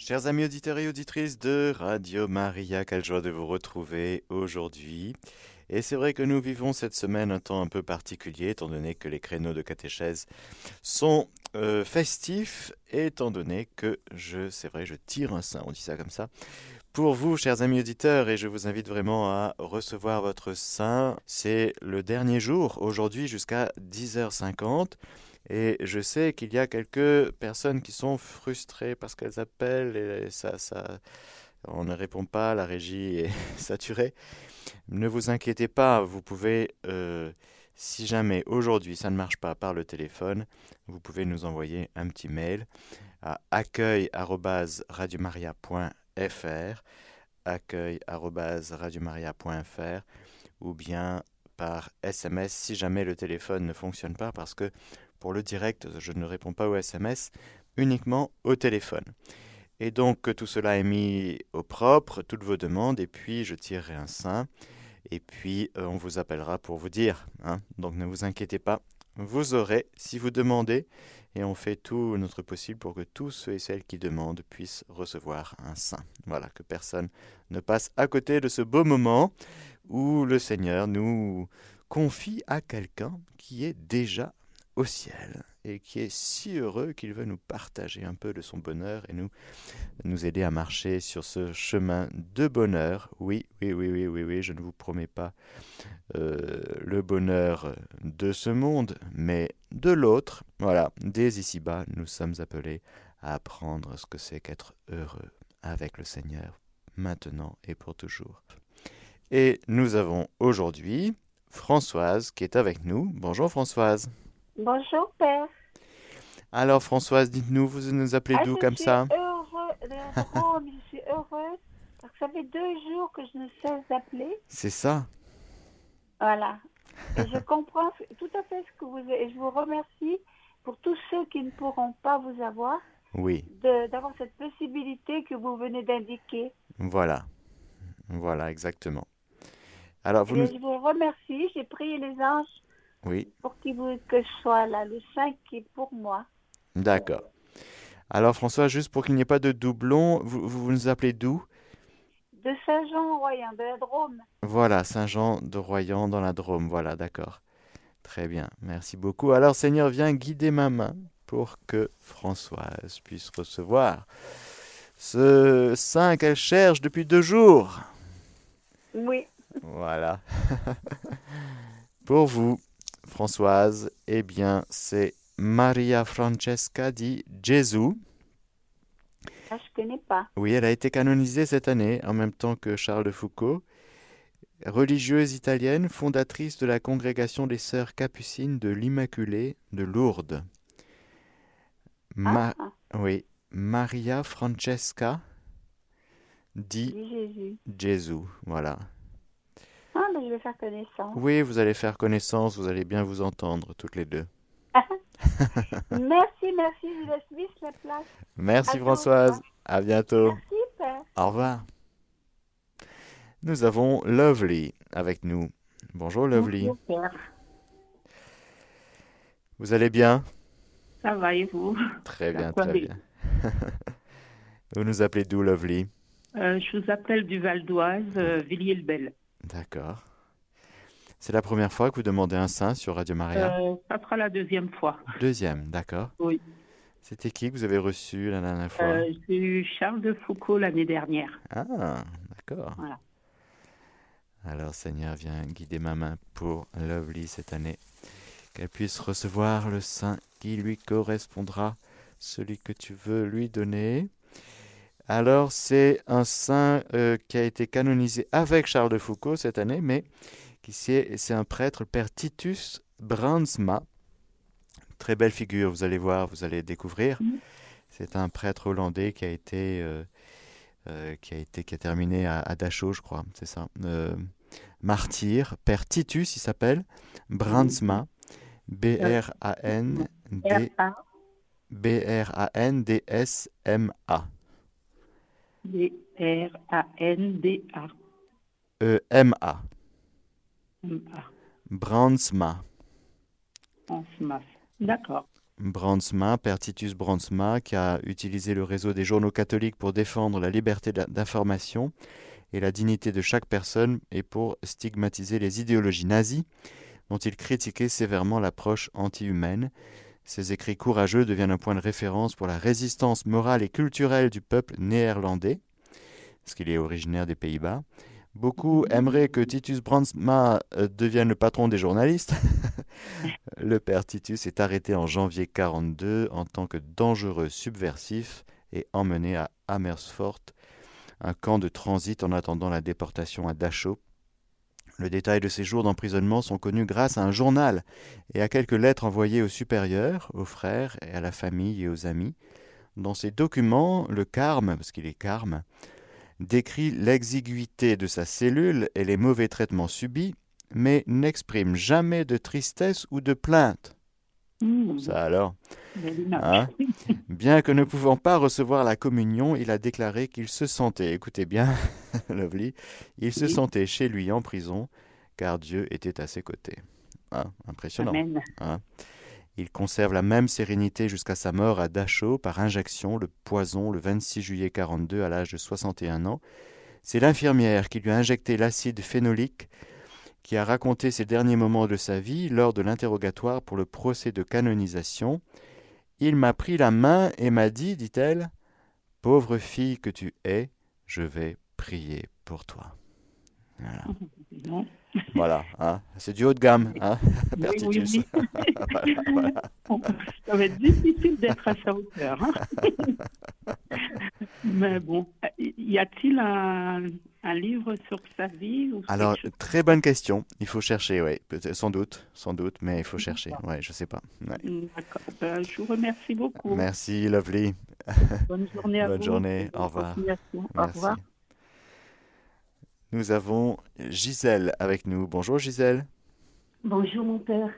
Chers amis auditeurs et auditrices de Radio Maria, quelle joie de vous retrouver aujourd'hui. Et c'est vrai que nous vivons cette semaine un temps un peu particulier, étant donné que les créneaux de catéchèse sont euh, festifs, étant donné que je, c'est vrai, je tire un sein, on dit ça comme ça. Pour vous, chers amis auditeurs, et je vous invite vraiment à recevoir votre sein, c'est le dernier jour, aujourd'hui jusqu'à 10h50. Et je sais qu'il y a quelques personnes qui sont frustrées parce qu'elles appellent et ça, ça, on ne répond pas, la régie est saturée. Ne vous inquiétez pas, vous pouvez, euh, si jamais aujourd'hui ça ne marche pas par le téléphone, vous pouvez nous envoyer un petit mail à accueil@radiomaria.fr, accueil@radiomaria.fr ou bien par SMS si jamais le téléphone ne fonctionne pas parce que pour le direct, je ne réponds pas aux SMS, uniquement au téléphone. Et donc tout cela est mis au propre, toutes vos demandes, et puis je tirerai un sein, et puis euh, on vous appellera pour vous dire. Hein. Donc ne vous inquiétez pas, vous aurez, si vous demandez, et on fait tout notre possible pour que tous ceux et celles qui demandent puissent recevoir un sein. Voilà, que personne ne passe à côté de ce beau moment où le Seigneur nous confie à quelqu'un qui est déjà au ciel et qui est si heureux qu'il veut nous partager un peu de son bonheur et nous, nous aider à marcher sur ce chemin de bonheur. Oui, oui, oui, oui, oui, oui, je ne vous promets pas euh, le bonheur de ce monde, mais de l'autre. Voilà, dès ici-bas, nous sommes appelés à apprendre ce que c'est qu'être heureux avec le Seigneur, maintenant et pour toujours. Et nous avons aujourd'hui Françoise qui est avec nous. Bonjour Françoise. Bonjour, Père. Alors, Françoise, dites-nous, vous nous appelez Ah, d'où comme suis ça heureux je suis heureuse parce que ça fait deux jours que je ne cesse d'appeler. C'est ça Voilà. Et je comprends tout à fait ce que vous et je vous remercie pour tous ceux qui ne pourront pas vous avoir Oui, d'avoir cette possibilité que vous venez d'indiquer. voilà. Voilà, exactement. Alors, vous Et nous... je vous remercie. J'ai prié les anges Oui, pour qu'ils vous- que je sois là, le 5 qui est pour moi. d'accord. Alors, François, juste pour qu'il n'y ait pas de doublon, vous, vous nous appelez d'où? De Saint-Jean-Royan, de la Drôme. Voilà, Saint-Jean de Royan dans la Drôme. Voilà, d'accord. Très bien, merci beaucoup. Alors, Seigneur, viens guider ma main pour que Françoise puisse recevoir ce sein qu'elle cherche depuis deux jours. Oui. Voilà. Pour vous, Françoise, eh bien, c'est Maria Francesca di Gesù. Ah, je connais pas. Oui, elle a été canonisée cette année, en même temps que Charles de Foucault. Religieuse italienne, fondatrice de la congrégation des Sœurs Capucines de l'Immaculée de Lourdes. Ma- Ah, Oui, Maria Francesca di oui, Jésus. Gesù. Voilà. Ah, mais je vais faire connaissance. Oui, vous allez faire connaissance, vous allez bien vous entendre toutes les deux. Merci, merci. Je laisse vite la place. Merci À Françoise, au revoir. à bientôt. Merci, Père. Au revoir. Nous avons Lovely avec nous. Bonjour Lovely. Bonjour, Père. Vous allez bien? Ça va et vous? Très bien, Ça très va. bien. vous nous appelez d'où Lovely? Euh, Je vous appelle du Val d'Oise, euh, Villiers-le-Bel. D'accord. C'est la première fois que vous demandez un sein sur Radio Maria? Euh, ça sera la deuxième fois. Deuxième, d'accord. Oui. C'était qui que vous avez reçu la dernière fois? Euh, J'ai eu Charles de Foucault l'année dernière. Ah, d'accord. Voilà. Alors Seigneur, viens guider ma main pour Lovely cette année. Qu'elle puisse recevoir le sein qui lui correspondra, celui que tu veux lui donner. Alors c'est un saint euh, qui a été canonisé avec Charles de Foucault cette année, mais qui c'est c'est un prêtre, le père Titus Brandsma. Très belle figure, vous allez voir, vous allez découvrir. Mhm. C'est un prêtre hollandais qui a été euh, euh, qui a été qui a terminé à, à Dachau, je crois, c'est ça. Martyr, père Titus, il s'appelle Brandsma, B R A N D B R A N D S M A D-R-A-N-D-A. E M A M-A. Brandsma. D'accord. Brandsma, Père Titus Brandsma, qui a utilisé le réseau des journaux catholiques pour défendre la liberté d'information et la dignité de chaque personne et pour stigmatiser les idéologies nazies dont il critiquait sévèrement l'approche anti-humaine. Ses écrits courageux deviennent un point de référence pour la résistance morale et culturelle du peuple néerlandais, parce qu'il est originaire des Pays-Bas. Beaucoup aimeraient que Titus Brandsma euh, devienne le patron des journalistes. le père Titus est arrêté en janvier 42 en tant que dangereux subversif et emmené à Amersfoort, un camp de transit en attendant la déportation à Dachau. Le détail de ses jours d'emprisonnement sont connus grâce à un journal et à quelques lettres envoyées aux supérieurs, aux frères et à la famille et aux amis. Dans ces documents, le carme, parce qu'il est carme, décrit l'exiguïté de sa cellule et les mauvais traitements subis, mais n'exprime jamais de tristesse ou de plainte. Mmh. Ça alors? Hein? Bien que ne pouvant pas recevoir la communion, il a déclaré qu'il se sentait, écoutez bien, Lovely, il se sentait chez lui en prison, car Dieu était à ses côtés. Hein, impressionnant. Hein. il conserve la même sérénité jusqu'à sa mort à Dachau par injection, le poison, le 26 juillet 42 à l'âge de 61 ans. C'est l'infirmière qui lui a injecté l'acide phénolique qui a raconté ses derniers moments de sa vie lors de l'interrogatoire pour le procès de canonisation. Il m'a pris la main et m'a dit, dit-elle, Pauvre fille que tu es, je vais prier pour toi. Voilà. voilà hein. c'est du haut de gamme, hein, oui, oui, oui. voilà, voilà. Ça va être difficile d'être à sa hauteur. Hein. Mais bon, y a-t-il un, un, livre sur sa vie ou Alors, très bonne question. Il faut chercher, oui. Sans doute, sans doute, mais il faut chercher. Ouais, je sais pas. Ouais. D'accord. Ben, je vous remercie beaucoup. Merci, Lovely. Bonne journée à Bonne vous. journée. Au revoir. Au revoir. Nous avons Gisèle avec nous. Bonjour Gisèle. Bonjour mon père.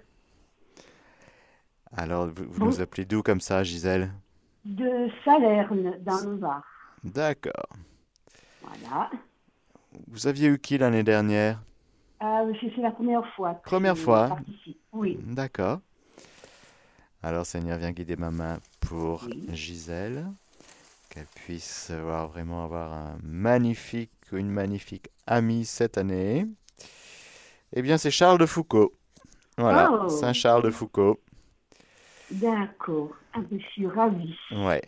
Alors, vous, vous nous appelez d'où comme ça, Gisèle? De Salerne, dans le Var. D'accord. Voilà. Vous aviez eu qui l'année dernière? Euh, c'est la première fois. que Première je fois participe. Oui. D'accord. Alors, Seigneur, viens guider ma main pour Oui. Gisèle, qu'elle puisse avoir, vraiment avoir un magnifique une magnifique amie cette année. Eh bien, c'est Charles de Foucault. Voilà, Oh. Saint Charles de Foucault. D'accord. Ah, je suis ravie. Ouais.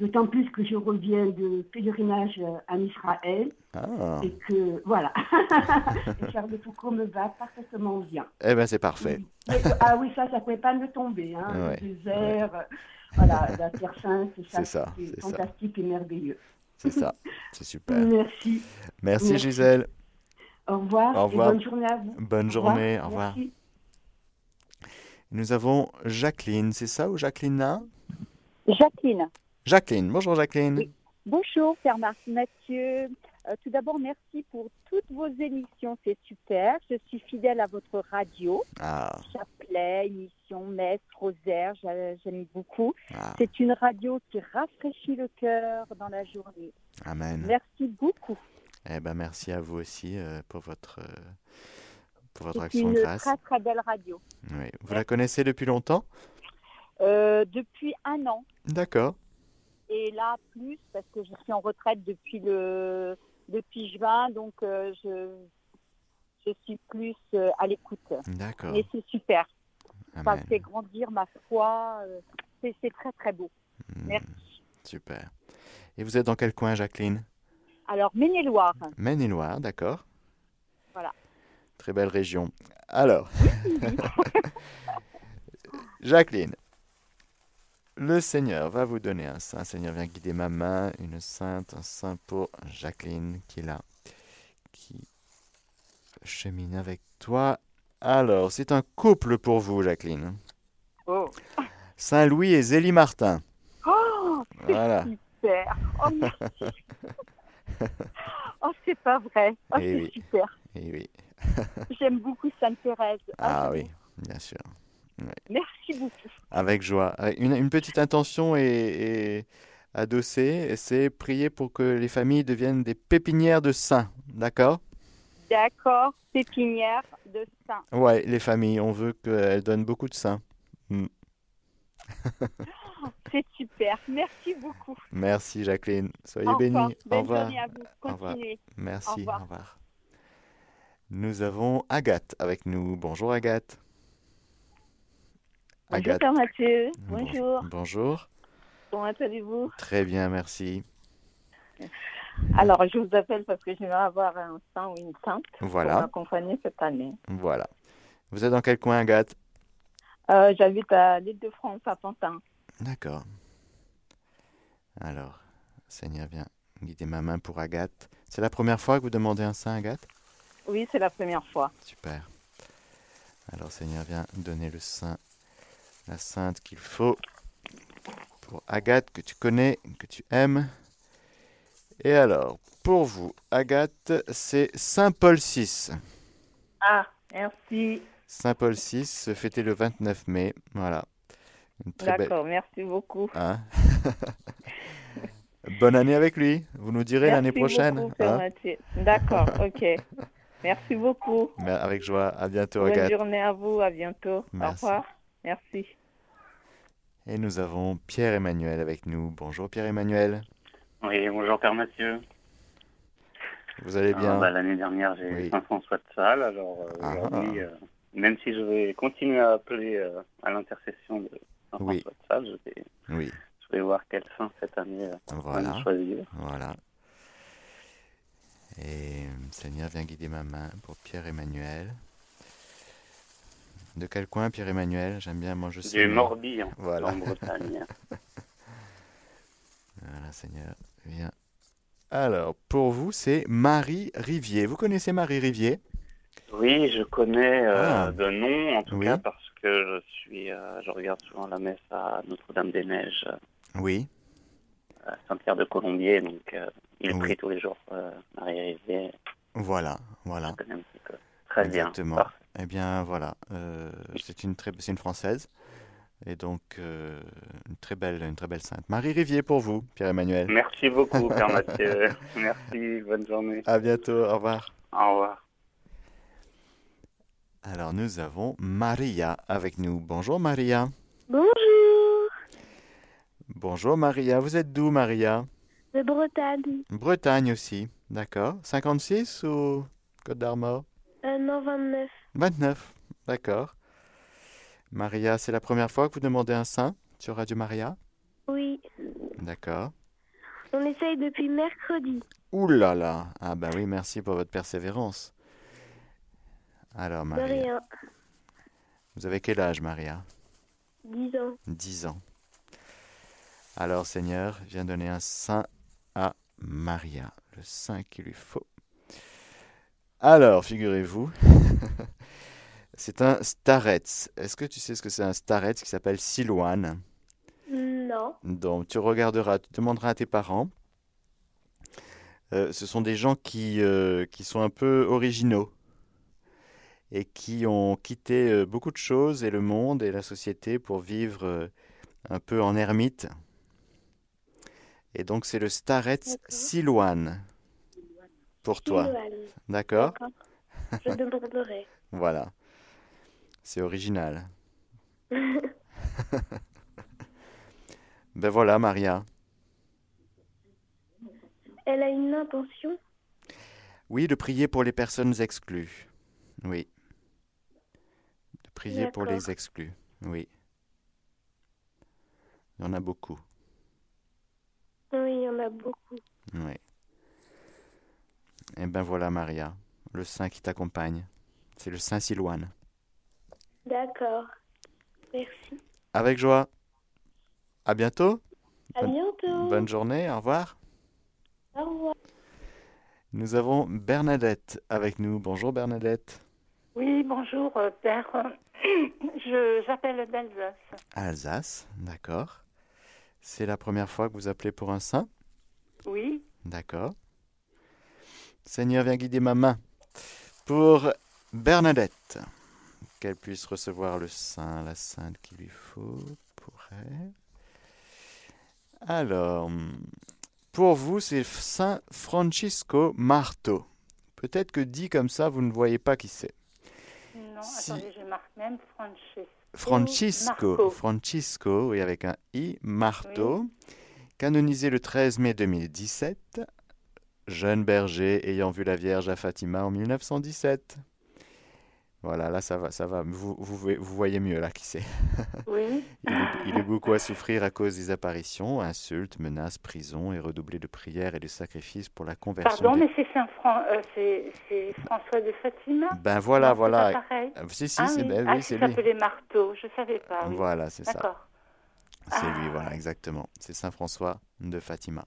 D'autant plus que je reviens de pèlerinage en Israël Ah, et que, voilà. Et Charles de Foucault me va parfaitement bien. eh ben c'est parfait. Et- ah oui, ça, ça pouvait pas me tomber. Hein. Ouais, Le désert, voilà, la Terre Sainte, ça, C'est ça. fantastique et merveilleux. C'est ça, c'est super. Merci. Merci Merci. Gisèle. Au revoir. Au revoir. Et bonne journée à vous. Bonne journée, au revoir. Nous avons Jacqueline, c'est ça ou Jacqueline Jacqueline. Jacqueline, bonjour Jacqueline. Oui. Bonjour, Père Marc Mathieu. Euh, tout d'abord, merci pour toutes vos émissions, c'est super. Je suis fidèle à votre radio, Ah, chapelet, émission, messe, rosaire, j'a- j'aime beaucoup. ah, C'est une radio qui rafraîchit le cœur dans la journée. amen. Merci beaucoup. Eh ben merci à vous aussi euh, pour votre euh, pour votre action de une grâce. très très belle radio. Oui. Vous la connaissez depuis longtemps? Depuis un an, D'accord. et là plus parce que je suis en retraite depuis le depuis juin, donc euh, je je suis plus euh, à l'écoute. D'accord. Mais c'est super. Ça Amen. fait grandir ma foi. euh, C'est c'est très très beau. Hmm, Merci. Super. Et vous êtes dans quel coin, Jacqueline? Alors, Maine-et-Loire. Maine-et-Loire, d'accord. Voilà. Très belle région. Alors, Jacqueline, le Seigneur va vous donner un saint. Seigneur vient guider ma main, une sainte, un saint pour Jacqueline qui est là, qui chemine avec toi. Alors, c'est un couple pour vous, Jacqueline. Oh, Saint Louis et Zélie Martin. oh Voilà. super. Oh, merci. oh, c'est pas vrai. Oh, Eh c'est oui. super. Et oui. J'aime beaucoup Sainte-Thérèse. Ah j'aime oui, bien sûr. Merci beaucoup. Avec joie. Avec Une, une petite intention est, adossée, c'est prier pour que les familles deviennent des pépinières de saints. D'accord? D'accord. Pépinière de Saint. Ouais, les familles, on veut qu'elles donnent beaucoup de saints. C'est super. Merci beaucoup. Merci Jacqueline. Soyez Au bénis. Au revoir. journée à vous. Au revoir. Continuez. Merci. Au revoir. Nous avons Agathe avec nous. Bonjour Agathe. Bonjour, Père Mathieu. Bon- Bonjour. Bonjour. Comment allez-vous? Très bien, merci. Alors, je vous appelle parce que je vais avoir un saint ou une sainte pour Voilà. m'accompagner cette année. Voilà. Vous êtes dans quel coin Agathe? Euh, J'habite à l'île de France, à Pantin. D'accord. Alors, Seigneur, viens guider ma main pour Agathe. C'est la première fois que vous demandez un saint, Agathe? Oui, c'est la première fois. Super. Alors, Seigneur, viens donner le saint, la sainte qu'il faut pour Agathe, que tu connais, que tu aimes. Et alors, pour vous, Agathe, c'est Saint Paul VI. Ah, merci. Saint Paul VI, fêté le 29 mai. Voilà. Belle. D'accord, merci beaucoup. Hein Bonne année avec lui. Vous nous direz l'année prochaine. hein. D'accord, ok. Merci beaucoup. Avec joie. À bientôt, Bonne Agathe. journée à vous, à bientôt. Merci. Au revoir. Merci. Et nous avons Pierre-Emmanuel avec nous. Bonjour Pierre-Emmanuel. Oui, bonjour Père Mathieu. Vous allez Ah, bien bah, L'année dernière, j'ai Oui. eu Saint-François de Sales. Alors euh, Ah. aujourd'hui, euh, même si je vais continuer à appeler euh, à l'intercession de Saint-François Oui. de Sales, je vais, Oui, je vais voir quel saint cette année euh, on va voilà. choisir. Voilà. Et Seigneur, viens guider ma main pour Pierre-Emmanuel. De quel coin Pierre-Emmanuel? J'aime bien, moi je suis. Du Morbihan, Voilà. en Bretagne. Voilà, Seigneur, viens. Alors, pour vous, c'est Marie Rivier. Vous connaissez Marie Rivier? Oui, je connais euh, Ah. de nom, en tout Oui. cas, parce que je suis, euh, je regarde souvent la messe à Notre-Dame-des-Neiges, euh, Oui. à Saint-Pierre-de-Colombier, donc euh, il Oui. prie tous les jours Marie Rivière. Voilà, voilà. Je connais un petit peu. Très Exactement. bien. Parfait. Eh bien, voilà. euh, c'est une très, c'est une française. Et donc, euh, une très belle, une très belle sainte. Marie Rivier pour vous, Pierre-Emmanuel. Merci beaucoup, Père Mathieu. Merci, bonne journée. À bientôt, au revoir. Au revoir. Alors, nous avons Maria avec nous. Bonjour, Maria. Bonjour, Bonjour, Maria. Vous êtes d'où, Maria? De Bretagne. Bretagne aussi. D'accord. 56 ou Côte d'Armor? Euh, non, 29. 29. D'accord. Maria, c'est la première fois que vous demandez un saint sur Radio Maria? Oui, D'accord. on essaye depuis mercredi. Ouh là là. Ah bah oui, merci pour votre persévérance. Alors, De Maria, rien. vous avez quel âge, Maria? 10 ans. 10 ans. Alors, Seigneur, viens donner un saint à Maria, le saint qu'il lui faut. Alors, figurez-vous, c'est un starets. Est-ce que tu sais ce que c'est un starets qui s'appelle Silouane? Non. Donc, tu regarderas, tu demanderas à tes parents. Euh, ce sont des gens qui, euh, qui sont un peu originaux et qui ont quitté euh, beaucoup de choses et le monde et la société pour vivre un peu en ermite. Et donc, c'est le Starets. Silouane pour toi. D'accord. Je demanderai. Voilà. C'est original. Ben voilà, Maria. Elle a une intention? Oui, de prier pour les personnes exclues. Oui. De prier pour les exclus. Oui. Il y en a beaucoup. Oui, il y en a beaucoup. Oui. Et ben voilà, Maria. Le saint qui t'accompagne. C'est le saint Silouane. D'accord. Merci. Avec joie. À bientôt. À Bonne- bientôt. Bonne journée. Au revoir. Au revoir. Nous avons Bernadette avec nous. Bonjour Bernadette. Oui, bonjour, euh, Père. Je j'appelle d'Alsace. Alsace, d'accord. C'est la première fois que vous appelez pour un saint? Oui, D'accord. Seigneur, viens guider ma main pour Bernadette. Qu'elle puisse recevoir le saint, la sainte qu'il lui faut pour elle. Alors, pour vous, c'est Saint Francisco Marto. Peut-être que dit comme ça, vous ne voyez pas qui c'est. non, Si. attendez, je marque même Francesco. Francisco, Marco. Francisco, oui, avec un I, Marteau, canonisé le 13 mai 2017, jeune berger ayant vu la Vierge à Fatima en 1917. Voilà, là ça va, ça va. Vous, vous, voyez- vous voyez mieux là qui c'est. Oui. Il il est beaucoup à souffrir à cause des apparitions, insultes, menaces, prison et redoublé de prières et de sacrifices pour la conversion. Pardon, des- mais c'est Saint Fran... euh, c'est François de Fatima? Ben voilà, Non, c'est voilà. pareil. Ah, Si, si, ah c'est oui, ben ah, oui, c'est lui. s'appelait Marteau, je savais pas. Oui. Voilà, c'est ça. D'accord. C'est lui, Ah. voilà, exactement. C'est Saint François de Fatima.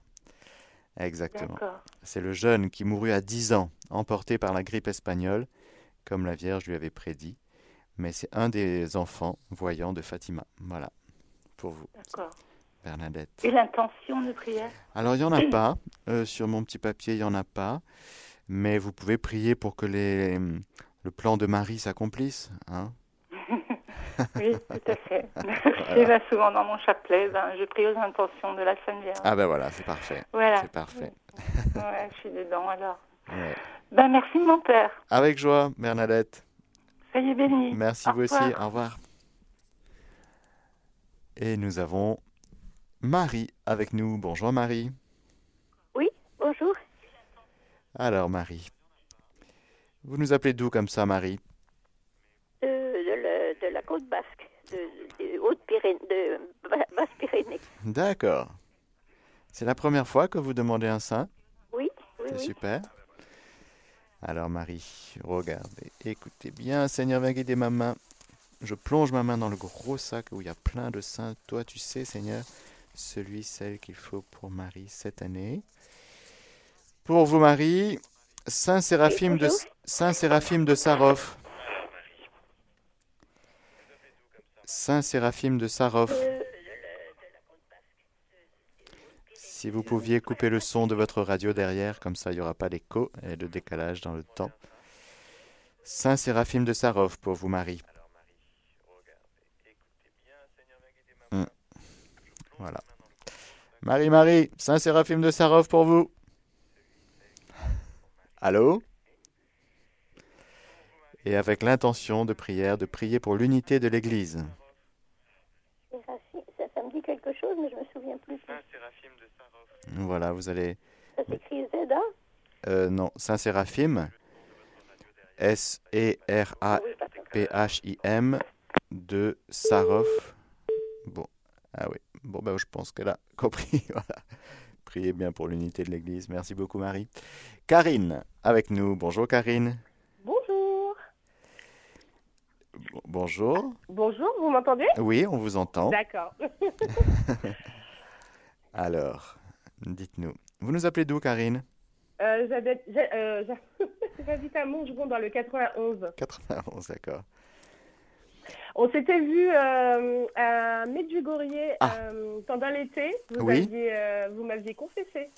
Exactement. C'est le jeune qui mourut à 10 ans, emporté par la grippe espagnole, comme la Vierge lui avait prédit. Mais c'est un des enfants voyants de Fatima. Voilà, pour vous, D'accord. Bernadette. Et l'intention de prière? Alors, il n'y en a pas. euh, sur mon petit papier, il n'y en a pas. Mais vous pouvez prier pour que les, le plan de Marie s'accomplisse. Hein Oui, tout à fait. Je là souvent dans mon chapelet, ben, je prie aux intentions de la Sainte Vierge. ah ben voilà, c'est parfait. Voilà. C'est parfait. Ouais, je suis dedans alors. Ouais. Ben, merci mon père. Avec joie, Bernadette. Soyez bénis. Merci Au vous aussi. Au revoir. Et nous avons Marie avec nous. Bonjour Marie. Oui, bonjour. Alors Marie, vous nous appelez d'où comme ça Marie? La, côte basque, de, de Haute-Pyrénées, de Basse-Pyrénées. D'accord. C'est la première fois que vous demandez un saint Oui, oui, C'est oui. super. Alors Marie, regardez, écoutez bien, Seigneur, viens guider ma main. Je plonge ma main dans le gros sac où il y a plein de saints. Toi, tu sais, Seigneur, celui, celle qu'il faut pour Marie cette année. Pour vous, Marie, Saint Séraphime de. Saint Séraphime de Sarov. Saint Séraphime de Sarov. Si vous pouviez couper le son de votre radio derrière, comme ça il n'y aura pas d'écho et de décalage dans le temps. Saint Séraphime de Sarov pour vous, Marie. Hmm. Voilà. Marie, Marie, Saint Séraphime de Sarov pour vous. Allô? Et avec l'intention de prière, de prier pour l'unité de l'Église. Ça, ça me dit quelque chose, mais je me souviens plus. Voilà, vous allez... Ça s'écrit ZA Euh, non, Saint Séraphime. S-E-R-A-P-H-I-M de Sarov. Bon, ah oui. Bon, ben, je pense qu'elle a compris. Voilà. Priez bien pour l'unité de l'Église. Merci beaucoup, Marie. Karine, avec nous. Bonjour, Karine. Bonjour. Bon- Bonjour. Vous m'entendez? Oui, on vous entend. D'accord. Alors, dites-nous. Vous nous appelez d'où, Karine? Euh, J'habite euh, à Montgeron dans le 91. 91, d'accord. On s'était vu euh, à Medjugorje Ah. euh, pendant l'été. Vous Oui. aviez, vous m'aviez confessé.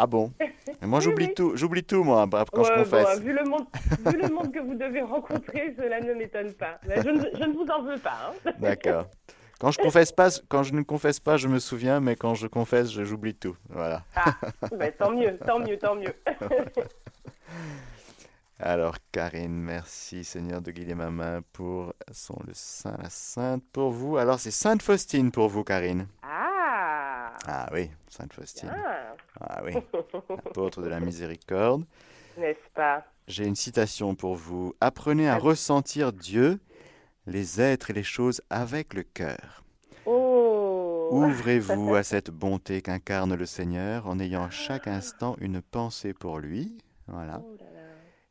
Ah bon Moi, j'oublie oui. tout. J'oublie tout, moi, bah, quand je Ouais, bon, confesse. vu, le monde, vu le monde que vous devez rencontrer, cela ne m'étonne pas. Mais je, ne, je ne vous en veux pas. hein. D'accord. Quand je confesse pas, quand je ne confesse pas, je me souviens, mais quand je confesse, j'oublie tout. Voilà. Ah, bah, tant mieux, tant mieux, tant mieux. Alors, Karine, merci Seigneur de guider ma main pour son le saint, la sainte pour vous. Alors, c'est Sainte Faustine pour vous, Karine. ah, Ah oui, Sainte Faustine. ah. Ah oui, apôtre de la miséricorde. n'est-ce pas? J'ai une citation pour vous. Apprenez à ressentir Dieu, les êtres et les choses avec le cœur. Oh Ouvrez-vous à cette bonté qu'incarne le Seigneur en ayant à chaque instant une pensée pour lui. Voilà. Oh là là.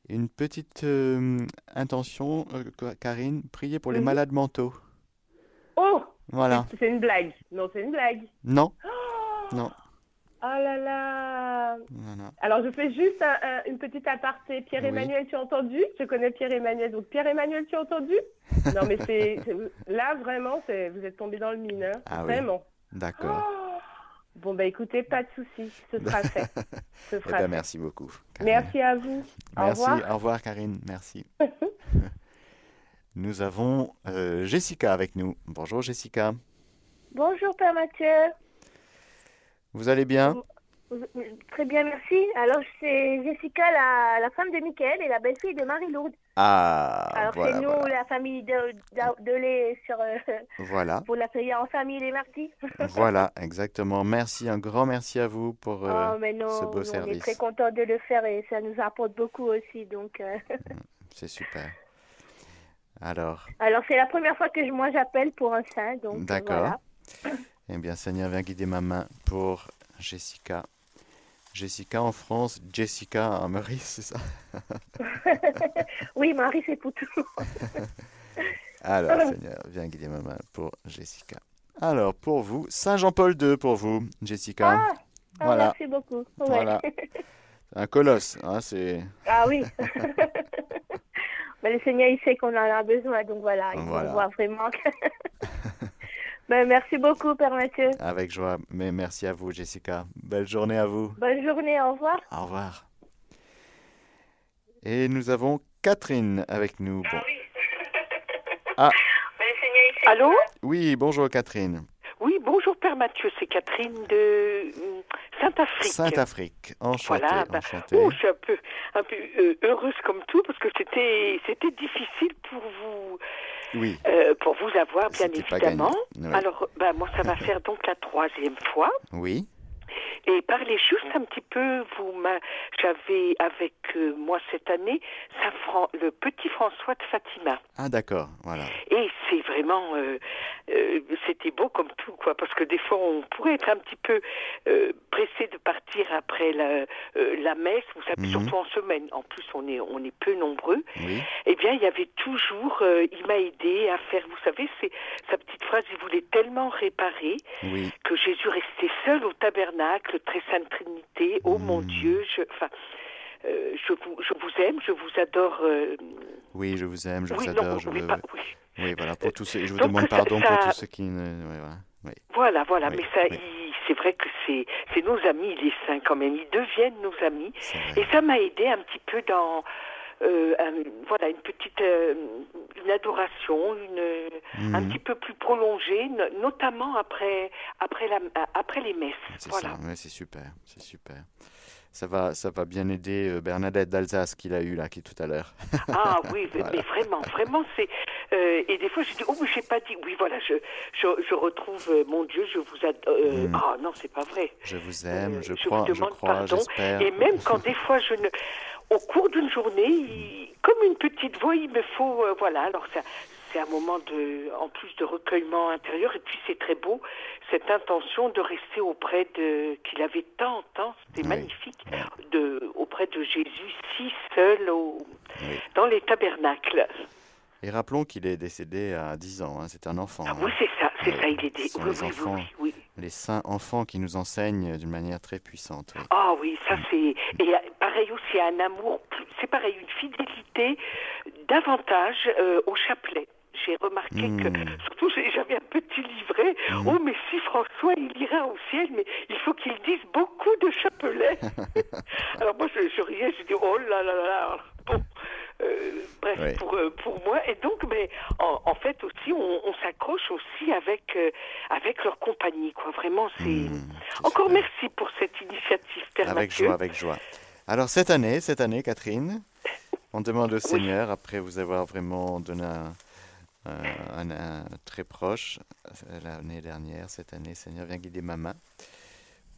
Une petite euh, intention, euh, Ka- Karine, priez pour les malades mentaux. Oh Voilà. C'est- une blague. Non, c'est une blague. Non, Oh non. Oh là là Voilà. Alors, je fais juste un- un- une petite aparté. Oui. Pierre-Emmanuel, tu as entendu? Je connais Pierre-Emmanuel. Donc, Pierre-Emmanuel, tu as entendu? Non, mais c'est... Là, vraiment, vous êtes tombé dans le mineur. Ah oui. vraiment. D'accord. Oh bon, bah écoutez, pas de souci. Ce sera fait. Ce Eh sera ben, fait. merci beaucoup. Karine. Merci à vous. Au Merci. revoir. Au revoir, Karine. Merci. Nous avons euh, Jessica avec nous. Bonjour, Jessica. Bonjour, Père Mathieu. Vous allez bien? Très bien, merci. Alors, c'est Jessica, la, la femme de Michael et la belle-fille de Marie-Lourde. Ah, Alors, voilà, c'est nous, voilà. la famille de, de, de les sur, euh, Voilà. pour la prière en famille les mardis. Voilà, exactement. Merci, un grand merci à vous pour euh, oh, mais non, ce beau on est service. très contents de le faire et ça nous apporte beaucoup aussi. Donc, euh, C'est super. Alors, alors c'est la première fois que je- moi j'appelle pour un saint. Donc, euh, d'accord. voilà. Eh bien, Seigneur, viens guider ma main pour Jessica. Jessica en France, Jessica en Maurice, c'est ça? Oui, Marie, c'est pour tout. Alors, Seigneur, viens guider ma main pour Jessica. Alors, pour vous, Saint Jean-Paul II pour vous, Jessica. Ah, ah, voilà. merci beaucoup. Ouais. Voilà. Un colosse, hein, c'est... Ah oui. Mais le Seigneur, il sait qu'on en a besoin, donc voilà, il Voilà. voit vraiment. que- Ben, merci beaucoup, Père Mathieu. Avec joie, mais merci à vous, Jessica. Belle journée à vous. Bonne journée, au revoir. Au revoir. Et nous avons Catherine avec nous. Bon. Ah, Allô? Oui, bonjour Catherine. Oui, bonjour Père Mathieu, c'est Catherine de euh, Sainte-Afrique. Sainte-Afrique, enchantée, Voilà, bah, enchantée. oh, je suis un peu, un peu euh, heureuse comme tout parce que c'était, c'était difficile pour vous, Oui, euh, pour vous avoir bien évidemment. oui. Alors, bah, moi, ça va faire donc la troisième fois. oui, Et parlez juste un petit peu, vous j'avais avec euh, moi cette année Saint Fran- le petit François de Fatima. ah d'accord, voilà. Et c'est vraiment, euh, euh, c'était beau comme tout, quoi, parce que des fois on pourrait être un petit peu euh, pressé de partir après la, euh, la messe, vous savez, Mhm. surtout en semaine. En plus, on est, on est peu nombreux. Oui, Eh bien, il y avait toujours, euh, il m'a aidé à faire, vous savez, c'est sa petite phrase, il voulait tellement réparer oui, que Jésus restait seul au tabernacle, très sainte Trinité. Oh mon Hmm. Dieu, je, enfin, euh, je vous, je vous aime, je vous adore. euh, oui, je vous aime, je oui, vous non, adore, je oui, veux... pas- oui. Oui, voilà, pour tous ceux... Je vous Donc, demande ça- pardon pour tous ceux qui ne... voilà. Voilà, mais ça, c'est vrai que c'est, c'est nos amis, les saints quand même. Ils deviennent nos amis, et ça m'a aidé un petit peu dans, euh, un- voilà, une petite, euh, une adoration, une, un Mhm. petit peu plus prolongée, no- notamment après, après la, après les messes. C'est Voilà. ouais, c'est super, c'est super. Ça va, ça va bien aider euh, Bernadette d'Alsace qu'il a eu là, qui tout à l'heure. Ah oui, mais- Voilà. mais vraiment, vraiment, c'est. euh, et des fois, je dis, oh, mais j'ai pas dit. Oui, voilà, je, je, je retrouve euh, mon Dieu, je vous adore. Mm. Ah non, c'est pas vrai. Je vous aime, je je crois, vous je demande crois, pardon. Et même quand des fois, je ne. Au cours d'une journée, il- comme une petite voix, il me faut. euh, voilà, alors ça. C'est un moment de, en plus de recueillement intérieur, et puis c'est très beau, cette intention de rester auprès de, qu'il avait tant, tant, c'était Oui. magnifique, de, auprès de Jésus, si seul au, Oui. dans les tabernacles. Et rappelons qu'il est décédé à 10 ans, hein, c'est un enfant. Ah hein. oui, c'est ça, c'est ça, il est sont oui, oui, oui, oui. Les saints enfants qui nous enseignent d'une manière très puissante. oui. Ah oui, ça Mm. c'est... Et euh, pareil aussi, un amour, c'est pareil, une fidélité davantage euh, au chapelet. J'ai remarqué que, Mm. surtout j'avais un petit livret, Mm. oh mais si François il ira au ciel, mais il faut qu'il dise beaucoup de chapelets. Alors moi je, je riais, je dis oh là là là là. Bref, Ouais. pour, euh, pour moi. Et donc, mais en, en fait aussi, on, on s'accroche aussi avec, euh, avec leur compagnie, quoi. Vraiment, c'est... Mm, c'est Encore super. merci pour cette initiative, Père Avec Mathieu. joie, avec joie. Alors cette année, cette année, Catherine, on demande au Seigneur, après vous avoir vraiment donné un, un- un- un très proche euh, l'année dernière, cette année, Seigneur, viens guider ma main.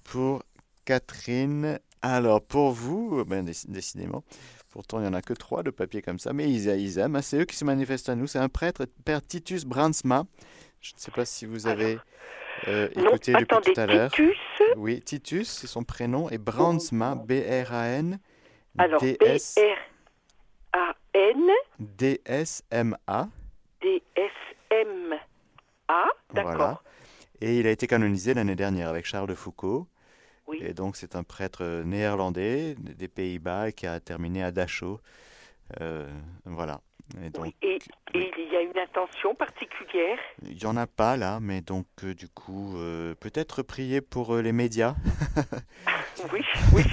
Pour Catherine, alors pour vous, ben, déc- décidément, pourtant il n'y en a que trois de papier comme ça, mais ils, ils aiment, c'est eux qui se manifestent à nous, c'est un prêtre, Père Titus Bransma. Je ne sais pas si vous avez euh, Non, écouté depuis attendez, tout à l'heure. Titus, Oui, Titus, c'est son prénom, et Brandsma, B-R-A-N, alors B-R-A-N, D-S-M-A, D-S-M-A, d'accord. voilà. Et il a été canonisé l'année dernière avec Charles de Foucault. Oui. Et donc c'est un prêtre néerlandais des Pays-Bas qui a terminé à Dachau. Euh, voilà. Et donc, Oui, et, et il y a une intention particulière? Il n'y en a pas là, mais donc euh, du coup, euh, peut-être prier pour euh, les médias. Oui, oui.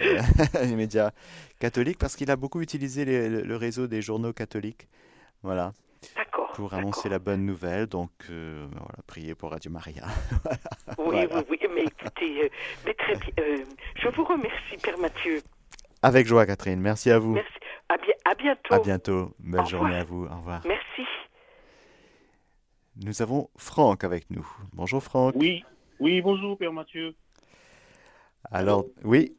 Euh, les médias catholiques parce qu'il a beaucoup utilisé les- le, le réseau des journaux catholiques. Voilà. D'accord. pour annoncer la bonne nouvelle. Donc, euh, voilà, priez pour Radio Maria. Oui, oui, oui, écoutez, euh, mais très bien. euh, je vous remercie, Père Mathieu. Avec joie, Catherine. Merci à vous. Merci. À, bi- à bientôt. À bientôt. Belle Au revoir. journée à vous. Au revoir. Merci. Nous avons Franck avec nous. Bonjour Franck. Oui, oui, bonjour Père Mathieu. Alors, oui,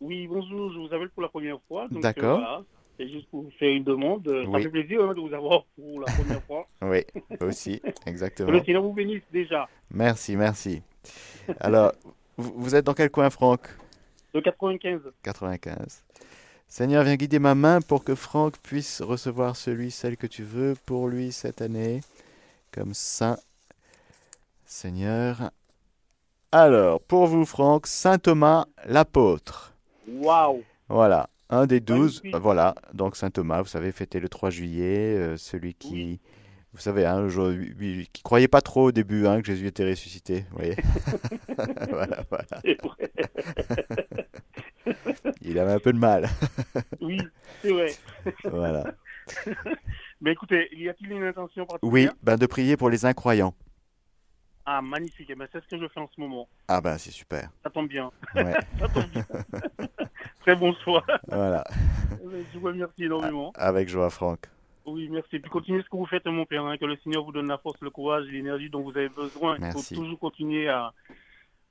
Oui, bonjour, je vous appelle pour la première fois. D'accord. euh, voilà, C'est juste pour vous faire une demande. Ça Oui. fait plaisir hein, de vous avoir pour la première fois. oui, aussi, Que exactement. le Seigneur vous bénisse déjà. Merci, merci. Alors, vous, êtes dans quel coin, Franck? De 95. 95. Seigneur, viens guider ma main pour que Franck puisse recevoir celui, celle que tu veux pour lui cette année, comme saint. Seigneur. Alors, pour vous, Franck, saint Thomas l'apôtre. Waouh Voilà, un des douze. Voilà, donc saint Thomas, vous savez, fêté le 3 juillet, euh, celui qui, vous savez, hein, lui- qui croyait pas trop au début hein, que Jésus était ressuscité. Vous voyez Voilà, voilà. Il avait un peu de mal. Oui, c'est vrai. Voilà. Mais écoutez, y a-t-il une intention Oui, particulière ben de prier pour les incroyants. Ah, magnifique. Eh ben, c'est ce que je fais en ce moment. Ah ben c'est super. Ça tombe bien. Ouais. Ça tombe bien. Très bon choix. Voilà. Je vous remercie énormément. Avec joie, Franck. Oui, merci. Puis continuez ce que vous faites, mon père. hein, que le Seigneur vous donne la force, le courage et l'énergie dont vous avez besoin. Merci. Il faut toujours continuer à,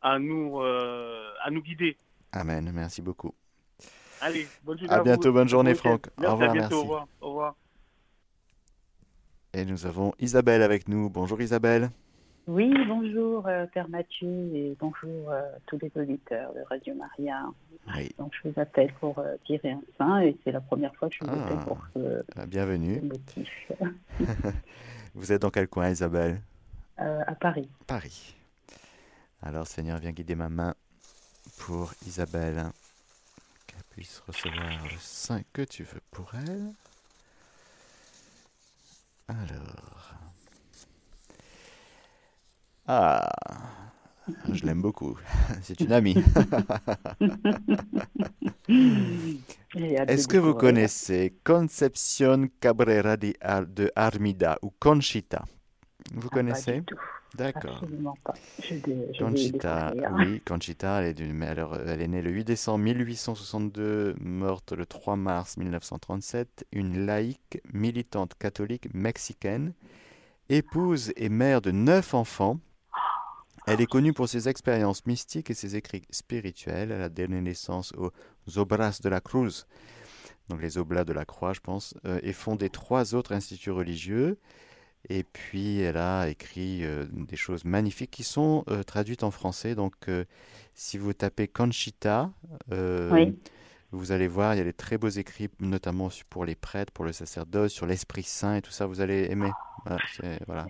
à, nous, euh, à nous guider. Amen. Merci beaucoup. Allez, bonne journée À à vous. bientôt, bonne journée. Franck. Au Merci, revoir, à bientôt. merci. Au revoir. Au revoir. Et nous avons Isabelle avec nous. Bonjour Isabelle. Oui, bonjour euh, Père Mathieu et bonjour euh, tous les auditeurs de Radio Maria. Oui. Donc je vous appelle pour euh, tirer un sein et c'est la première fois que je vous Ah. appelle pour ce Ah, Bienvenue. motif Vous êtes dans quel coin, Isabelle? À Paris. Paris. Alors, Seigneur, viens guider ma main pour Isabelle, qu'elle puisse recevoir le sein que tu veux pour elle. Alors. Ah, je l'aime beaucoup. C'est une amie. Est-ce que vous connaissez Concepción Cabrera de, Ar- de Armida ou Conchita? Vous Ah, connaissez? D'accord. Absolument pas. Je, dé- je vais Conchita, oui, Conchita, elle est, alors, elle est née le 8 décembre 1862, morte le 3 mars 1937, une laïque militante catholique mexicaine, épouse et mère de neuf enfants. Elle est connue pour ses expériences mystiques et ses écrits spirituels. Elle a donné naissance aux Obras de la Cruz, donc les Oblats de la Croix, je pense, euh, et fondé trois autres instituts religieux. Et puis, elle a écrit euh, des choses magnifiques qui sont euh, traduites en français. Donc, euh, si vous tapez Conchita, Oui. vous allez voir, il y a des très beaux écrits, notamment pour les prêtres, pour le sacerdoce, sur l'Esprit Saint et tout ça. Vous allez aimer. Voilà.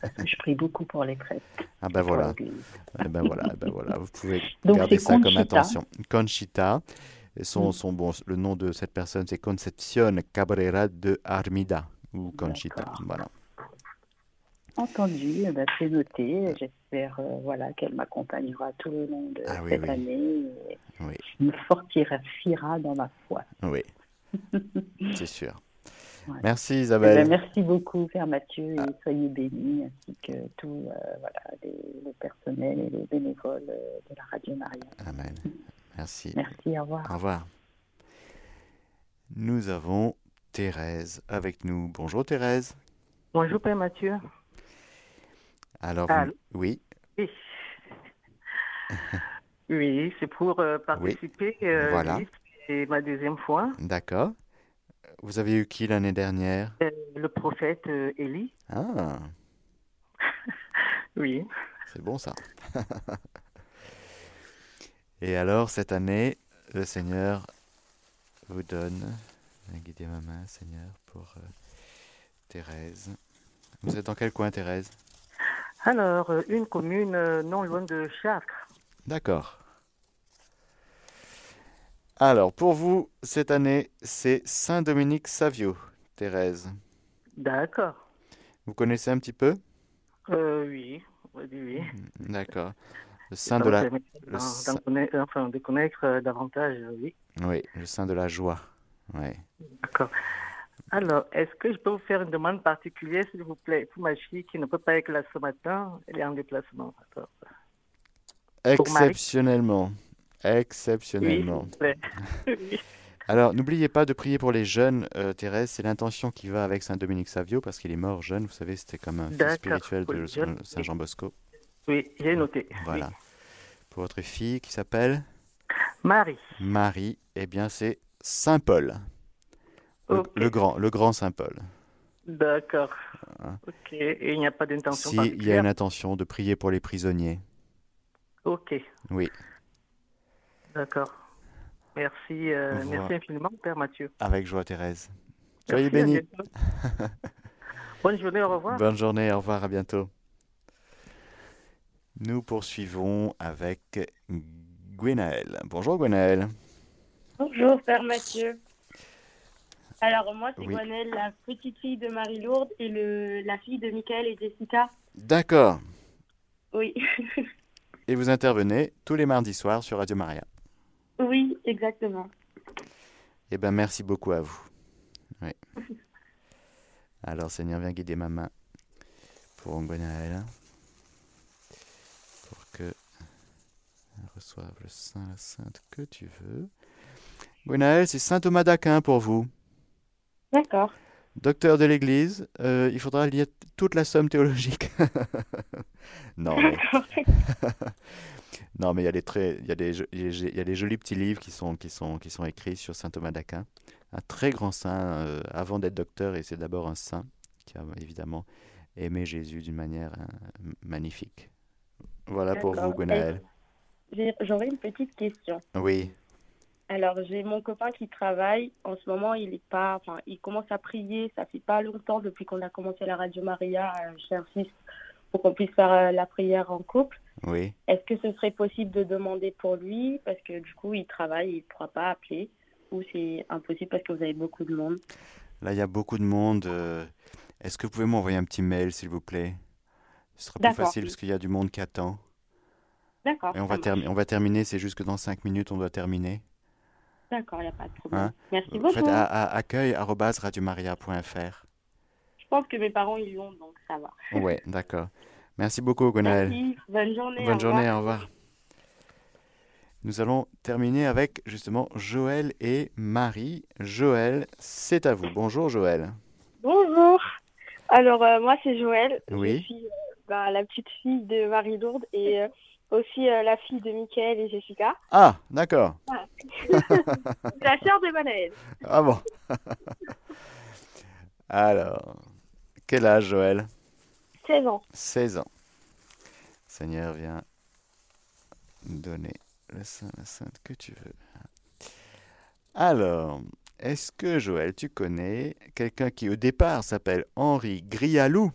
Parce que je prie beaucoup pour les prêtres. Ah ben voilà. Eh ben voilà, eh ben voilà. Vous pouvez Donc, garder ça comme intention. Conchita. Son, Mm. son, bon, le nom de cette personne, c'est Concepción Cabrera de Armida, ou Conchita. Voilà. Entendu, eh ben, c'est noté. J'espère euh, voilà, qu'elle m'accompagnera tout le long de Ah oui, cette oui. année et Oui, me fortifiera dans ma foi. oui. C'est sûr. Ouais. Merci Eh Isabelle. ben, merci beaucoup, Père Mathieu, et soyez bénis, ainsi que tout euh, voilà, les, le personnel et les bénévoles euh, de la Radio Maria. Amen. Merci. Merci, au revoir. Au revoir. Nous avons Thérèse avec nous. Bonjour Thérèse. Bonjour Père Mathieu. Alors, oui, Oui, oui c'est pour euh, participer. euh, Voilà. oui, c'est ma deuxième fois. d'accord. Vous avez eu qui l'année dernière? Euh, le prophète euh, Élie. Ah, Oui. c'est bon ça. Et alors, cette année, le Seigneur vous donne, guidez ma main, Seigneur, pour euh, Thérèse. Vous êtes dans quel coin, Thérèse? Alors, euh, une commune euh, non loin de Chartres. D'accord. Alors, pour vous, cette année, c'est Saint-Dominique Savio, Thérèse. D'accord. Vous connaissez un petit peu? Euh, oui, oui, oui. D'accord. Le saint de la... Le saint- enfin, de connaître euh, davantage, euh, oui. Oui, le saint de la joie. Oui. D'accord. Alors, est-ce que je peux vous faire une demande particulière, s'il vous plaît, pour ma fille qui ne peut pas être là ce matin Elle est en déplacement. Alors. Exceptionnellement. Exceptionnellement. Oui. Alors, n'oubliez pas de prier pour les jeunes, euh, Thérèse. C'est l'intention qui va avec Saint Dominique Savio parce qu'il est mort jeune. Vous savez, c'était comme un fils spirituel de Saint Jean Bosco. Oui, j'ai noté. Voilà. Pour votre fille qui s'appelle Marie. Marie, eh bien, c'est Saint Paul. Le, grand, le grand Saint Paul. D'accord. Hein? Ok. Et il n'y a pas d'intention Si il y a une intention de prier pour les prisonniers. Ok. Oui. D'accord. Merci, euh, merci infiniment, Père Mathieu. Avec joie, Thérèse. Soyez bénis. Bonne journée, au revoir. Bonne journée, au revoir, à bientôt. Nous poursuivons avec Gwenaël. Bonjour Gwenaël. Bonjour, Père Mathieu. Alors, moi, c'est Oui. Gwenelle, la petite fille de Marie-Lourdes et le, la fille de Michael et Jessica. D'accord. Oui. Et vous intervenez tous les mardis soirs sur Radio Maria. Oui, exactement. Eh bien, merci beaucoup à vous. Oui. Alors, Seigneur, viens guider ma main pour Gwenaël. Pour que elle reçoive le saint, la sainte que tu veux. Gwenaël, c'est saint Thomas d'Aquin pour vous. D'accord. Docteur de l'Église, euh, il faudra lire toute la somme théologique. non, mais... non, mais il y a des très, il y a des, il y a- des jolis petits livres qui sont, qui sont, qui sont écrits sur saint Thomas d'Aquin, un très grand saint euh, avant d'être docteur, et c'est d'abord un saint qui a évidemment aimé Jésus d'une manière euh, magnifique. Voilà pour vous, D'accord. Gwenaël. J'ai- J'aurais une petite question. Oui, Alors, j'ai mon copain qui travaille. En ce moment, il est pas, enfin, il commence à prier. Ça fait pas longtemps depuis qu'on a commencé la Radio Maria. Euh, J'insiste pour qu'on puisse faire euh, la prière en couple. Oui. Est-ce que ce serait possible de demander pour lui parce que du coup, il travaille, il ne pourra pas appeler ou c'est impossible parce que vous avez beaucoup de monde? Là, il y a beaucoup de monde. euh, Est-ce que vous pouvez m'envoyer un petit mail, s'il vous plaît? Ce sera plus facile parce qu'il y a du monde qui attend. D'accord. Et on va, on terminer, c'est juste que dans 5 minutes, on doit terminer. D'accord, il n'y a pas de problème. Hein? Merci Faites beaucoup. à, à accueil@radiomaria.fr. Je pense que mes parents, ils l'ont, donc ça va. Ouais, d'accord. Merci beaucoup, Gwenaël. Merci. Bonne journée. Bonne au journée, revoir. au revoir. Nous allons terminer avec justement Joël et Marie. Joël, c'est à vous. Bonjour Joël. Bonjour. Alors, euh, moi, c'est Joël. Oui. Je suis euh, bah, la petite fille de Marie-Lourdes et euh, aussi la fille de Michael et Jessica. Ah, d'accord. Voilà. la sœur de Manaël. Ah bon. Alors, quel âge Joël? 16 ans. 16 ans. Seigneur, viens donner le saint, la sainte que tu veux. Alors, est-ce que Joël, tu connais quelqu'un qui au départ s'appelle Henri Grialou?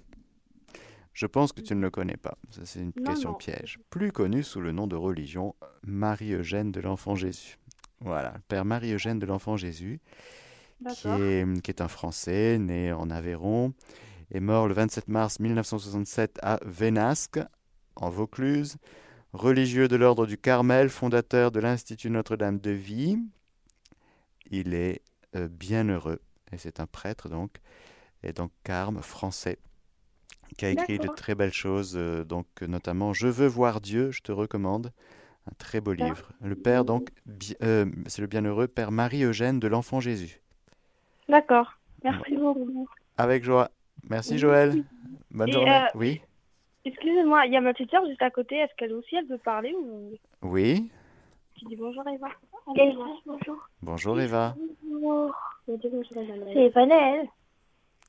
Je pense que tu ne le connais pas. Ça, c'est une Non, question non. piège. Plus connu sous le nom de religion Marie-Eugène de l'Enfant Jésus. Voilà, Père Marie-Eugène de l'Enfant Jésus, qui D'accord. est, qui est un Français né en Aveyron, est mort le 27 mars 1967 à Vénasque, en Vaucluse, religieux de l'ordre du Carmel, fondateur de l'Institut Notre-Dame de Vie. Il est euh, bienheureux, et c'est un prêtre donc, et donc carme français, qui a écrit de très belles choses, euh, donc notamment Je veux voir Dieu, je te recommande, un très beau livre. Le père donc, euh, c'est le bienheureux Père Marie-Eugène de l'Enfant Jésus. D'accord. Merci beaucoup. Avec joie. Merci Joël. Bonne Et, journée. euh, Oui. Excusez-moi, il y a ma petite sœur juste à côté. Est-ce qu'elle aussi, elle veut parler ou Oui. tu dis bonjour Eva Eva, bonjour. Bonjour Eva. Bonjour. C'est Vanelle.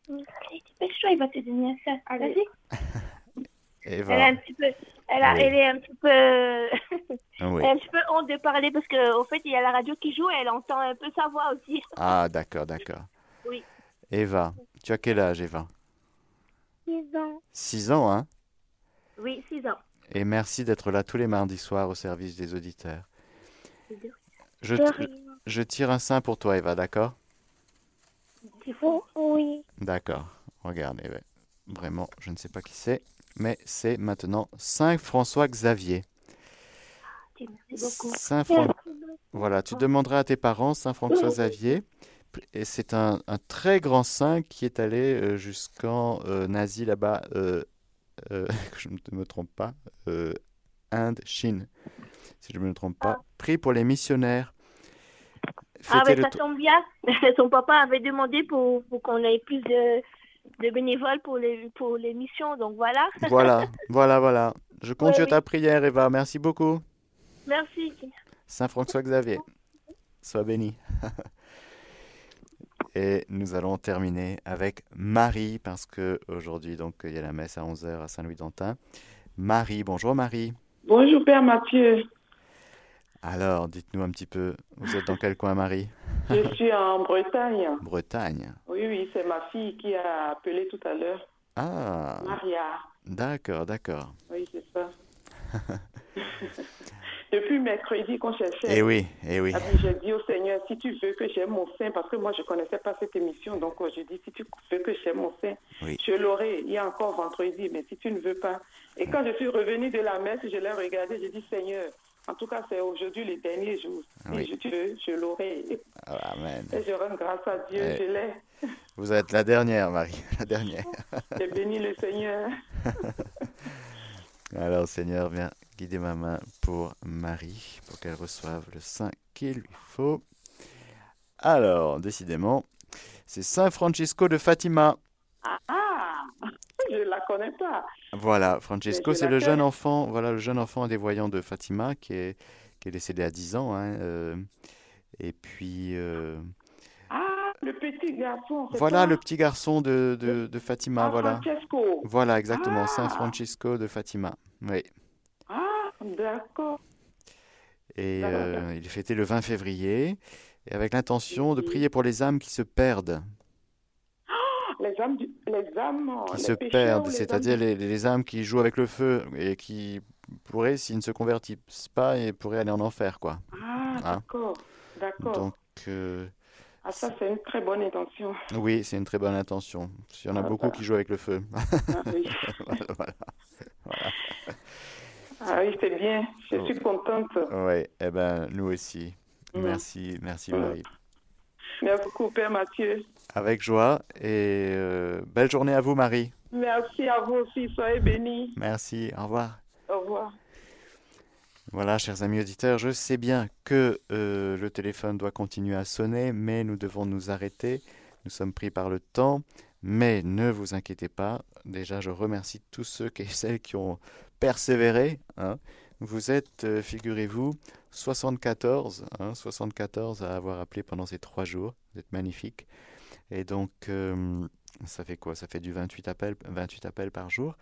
Allez, dépêche-toi, il va te donner ça. Vas-y. Elle est Eva. un petit peu, elle, a, Oui. elle est un petit peu, Oui. elle a un petit peu honte de parler parce que au fait il y a la radio qui joue et elle entend un peu sa voix aussi. Ah, d'accord, d'accord. Oui. Eva, tu as quel âge Eva? 6 ans. 6 ans, hein Oui, 6 ans. Et merci d'être là tous les mardis soirs au service des auditeurs. Je, tire un sein pour toi Eva, d'accord? Oui. D'accord. Regarde, Eva. Vraiment, je ne sais pas qui c'est, mais c'est maintenant Saint François Xavier. Merci beaucoup. Saint Fran- Voilà, tu demanderas à tes parents Saint François Xavier, Et c'est un, un très grand saint qui est allé euh, jusqu'en euh, Asie là-bas, euh, que je ne me trompe pas, Inde, Chine, si je ne me trompe pas. Pris pour les missionnaires. Ah, le ça to- tombe bien. Son papa avait demandé pour, pour qu'on ait plus de, de bénévoles pour les, pour les missions. Donc voilà. Voilà, voilà, voilà. Je compte Oui, sur oui. ta prière, Eva. Merci beaucoup. Merci. Saint François Xavier. Sois béni. Et nous allons terminer avec Marie, parce que aujourd'hui, donc, il y a la messe à 11h à Saint-Louis-d'Antin. Marie, bonjour Marie. Bonjour Père Mathieu, Alors, dites-nous un petit peu, vous êtes dans quel coin, Marie? Je suis en Bretagne. Bretagne. Oui, oui, c'est ma fille qui a appelé tout à l'heure. Ah, Maria. d'accord, d'accord. Oui, c'est ça. Depuis mercredi qu'on cherchait. Eh oui, eh oui. j'ai dit au Seigneur, si tu veux que j'aime mon sein, parce que moi je ne connaissais pas cette émission, donc euh, je dis, si tu veux que j'aime mon sein, Oui. je l'aurai. Il y a encore vendredi, mais si tu ne veux pas. Et quand je suis revenue de la messe, je l'ai regardé, j'ai dit, Seigneur, en tout cas, c'est aujourd'hui le dernier jour. Oui. Si je, tu veux, je l'aurai. Amen. Et je rends grâce à Dieu, Eh. je l'ai. Vous êtes la dernière, Marie, la dernière. J'ai béni le Seigneur. Alors, Seigneur, viens guider ma main pour Marie, pour qu'elle reçoive le sein qu'il lui faut. Alors, décidément, c'est Saint Francisco de Fatima. Ah, ah, je ne la connais pas. Voilà, Francesco, c'est le jeune enfant, voilà, le jeune enfant des voyants de Fatima qui est, qui est décédé à 10 ans. hein, euh, et puis, euh, Ah, le petit garçon. voilà le petit garçon de, de, de Fatima, Ah, voilà. Francesco. Voilà, exactement, Ah. Saint Francisco de Fatima. Oui. D'accord. Et D'accord, euh, il est fêté le 20 février, et avec l'intention de prier pour les âmes qui se perdent, Ah, Les âmes, du- les âmes, qui les se pécheurs, perdent, c'est-à-dire les âmes qui jouent avec le feu et qui pourraient, s'ils ne se convertissent pas, et pourraient aller en enfer, quoi. Ah, Hein? d'accord, d'accord. Donc, euh, Ah, ça, c'est une très bonne intention. oui, c'est une très bonne intention. Il y en a Ah, beaucoup bah. qui jouent avec le feu. Ah, oui. Voilà, voilà. Ah oui, c'est bien. Je suis contente. Oui, eh ben, nous aussi. Mm. Merci, merci Mm. Marie. Merci beaucoup, Père Mathieu. Avec joie et euh, belle journée à vous Marie. Merci à vous aussi. Soyez bénis. Merci, au revoir. Au revoir. Voilà, chers amis auditeurs, je sais bien que euh, le téléphone doit continuer à sonner, mais nous devons nous arrêter. Nous sommes pris par le temps, mais ne vous inquiétez pas. Déjà, je remercie tous ceux et celles qui ont persévéré. hein. Vous êtes, euh, figurez-vous, 74, hein, 74 à avoir appelé pendant ces trois jours. Vous êtes magnifiques. Et donc, euh, ça fait quoi? Ça fait du 28 appels, 28 appels par jour.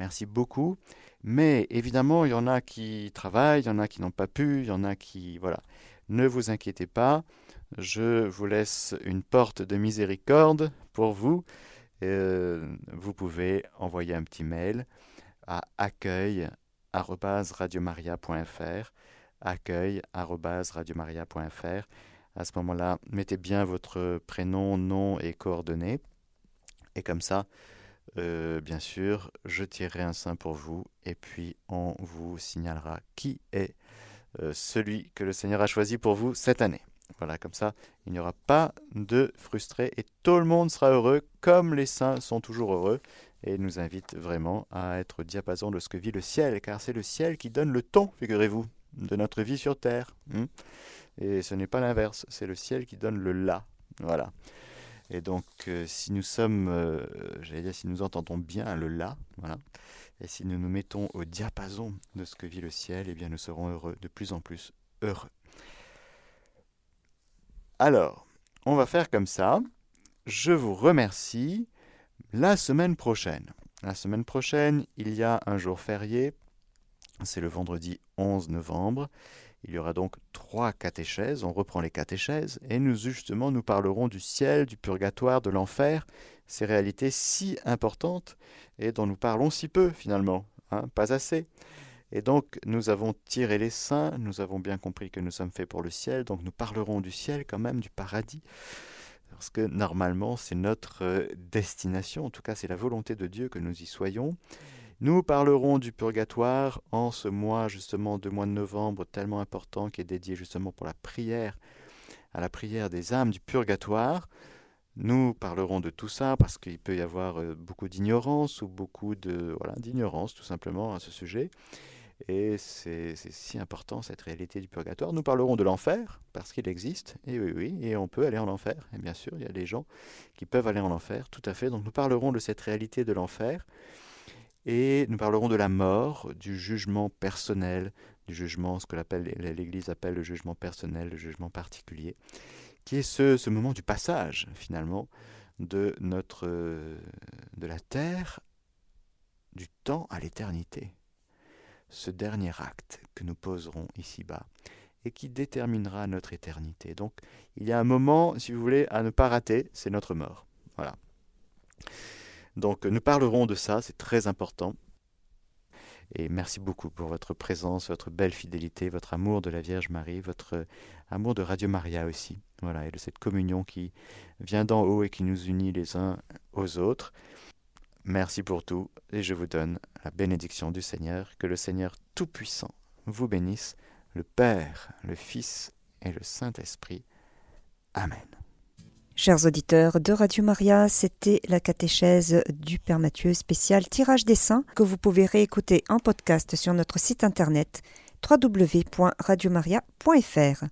Merci beaucoup. Mais évidemment, il y en a qui travaillent, il y en a qui n'ont pas pu, il y en a qui... Voilà. Ne vous inquiétez pas. Je vous laisse une porte de miséricorde pour vous. Euh, vous pouvez envoyer un petit mail à accueil@radiomaria.fr accueil@radiomaria.fr À ce moment-là, mettez bien votre prénom, nom et coordonnées. Et comme ça, euh, bien sûr, je tirerai un sein pour vous et puis on vous signalera qui est euh, celui que le Seigneur a choisi pour vous cette année. Voilà, comme ça, il n'y aura pas de frustrés et tout le monde sera heureux, comme les saints sont toujours heureux. Et nous invite vraiment à être au diapason de ce que vit le ciel, car c'est le ciel qui donne le ton, figurez-vous, de notre vie sur terre. hein. Et ce n'est pas l'inverse, c'est le ciel qui donne le là. Voilà. Et donc, euh, si nous sommes, euh, j'allais dire, si nous entendons bien le là, voilà, et si nous nous mettons au diapason de ce que vit le ciel, eh bien, nous serons heureux, de plus en plus heureux. Alors, on va faire comme ça. Je vous remercie. La semaine prochaine. La semaine prochaine, il y a un jour férié. C'est le vendredi 11 novembre. Il y aura donc trois catéchèses. On reprend les catéchèses et nous justement nous parlerons du ciel, du purgatoire, de l'enfer, ces réalités si importantes et dont nous parlons si peu finalement, hein, pas assez. Et donc nous avons tiré les saints, nous avons bien compris que nous sommes faits pour le ciel, donc nous parlerons du ciel quand même, du paradis, parce que normalement c'est notre euh, destination, en tout cas c'est la volonté de Dieu que nous y soyons. Nous parlerons du purgatoire en ce mois justement de mois de novembre tellement important qui est dédié justement pour la prière à la prière des âmes du purgatoire. Nous parlerons de tout ça parce qu'il peut y avoir euh, beaucoup d'ignorance ou beaucoup d'ignorance tout simplement à ce sujet. Et c'est si important cette réalité du purgatoire. Nous parlerons de l'enfer parce qu'il existe. Et oui, oui, et on peut aller en enfer. Et bien sûr, il y a des gens qui peuvent aller en enfer, tout à fait. Donc nous parlerons de cette réalité de l'enfer. Et nous parlerons de la mort, du jugement personnel, du jugement, ce que l'Église appelle le jugement personnel, le jugement particulier, qui est ce, ce moment du passage, finalement, de, notre, de la terre, du temps à l'éternité. Ce dernier acte que nous poserons ici-bas et qui déterminera notre éternité. Donc, il y a un moment, si vous voulez, à ne pas rater, c'est notre mort. Voilà. Donc nous parlerons de ça, c'est très important. Et merci beaucoup pour votre présence, votre belle fidélité, votre amour de la Vierge Marie, votre amour de Radio Maria aussi. Voilà, et de cette communion qui vient d'en haut et qui nous unit les uns aux autres. Merci pour tout et je vous donne la bénédiction du Seigneur. Que le Seigneur Tout-Puissant vous bénisse, le Père, le Fils et le Saint-Esprit. Amen. Chers auditeurs de Radio Maria, c'était la catéchèse du Père Mathieu spécial tirage des saints que vous pouvez réécouter en podcast sur notre site internet www.radiomaria.fr.